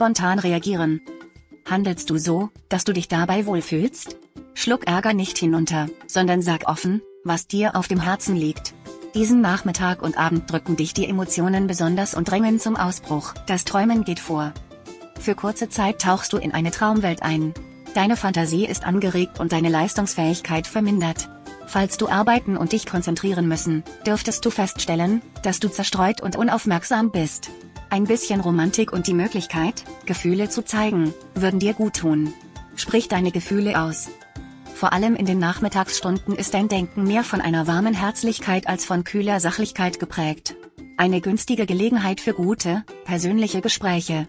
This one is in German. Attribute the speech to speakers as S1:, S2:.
S1: spontan reagieren. Handelst du so, dass du dich dabei wohlfühlst? Schluck Ärger nicht hinunter, sondern sag offen, was dir auf dem Herzen liegt. Diesen Nachmittag und Abend drücken dich die Emotionen besonders und drängen zum Ausbruch. Das Träumen geht vor. Für kurze Zeit tauchst du in eine Traumwelt ein. Deine Fantasie ist angeregt und deine Leistungsfähigkeit vermindert. Falls du arbeiten und dich konzentrieren müssen, dürftest du feststellen, dass du zerstreut und unaufmerksam bist. Ein bisschen Romantik und die Möglichkeit, Gefühle zu zeigen, würden dir gut tun. Sprich deine Gefühle aus. Vor allem in den Nachmittagsstunden ist dein Denken mehr von einer warmen Herzlichkeit als von kühler Sachlichkeit geprägt. Eine günstige Gelegenheit für gute, persönliche Gespräche.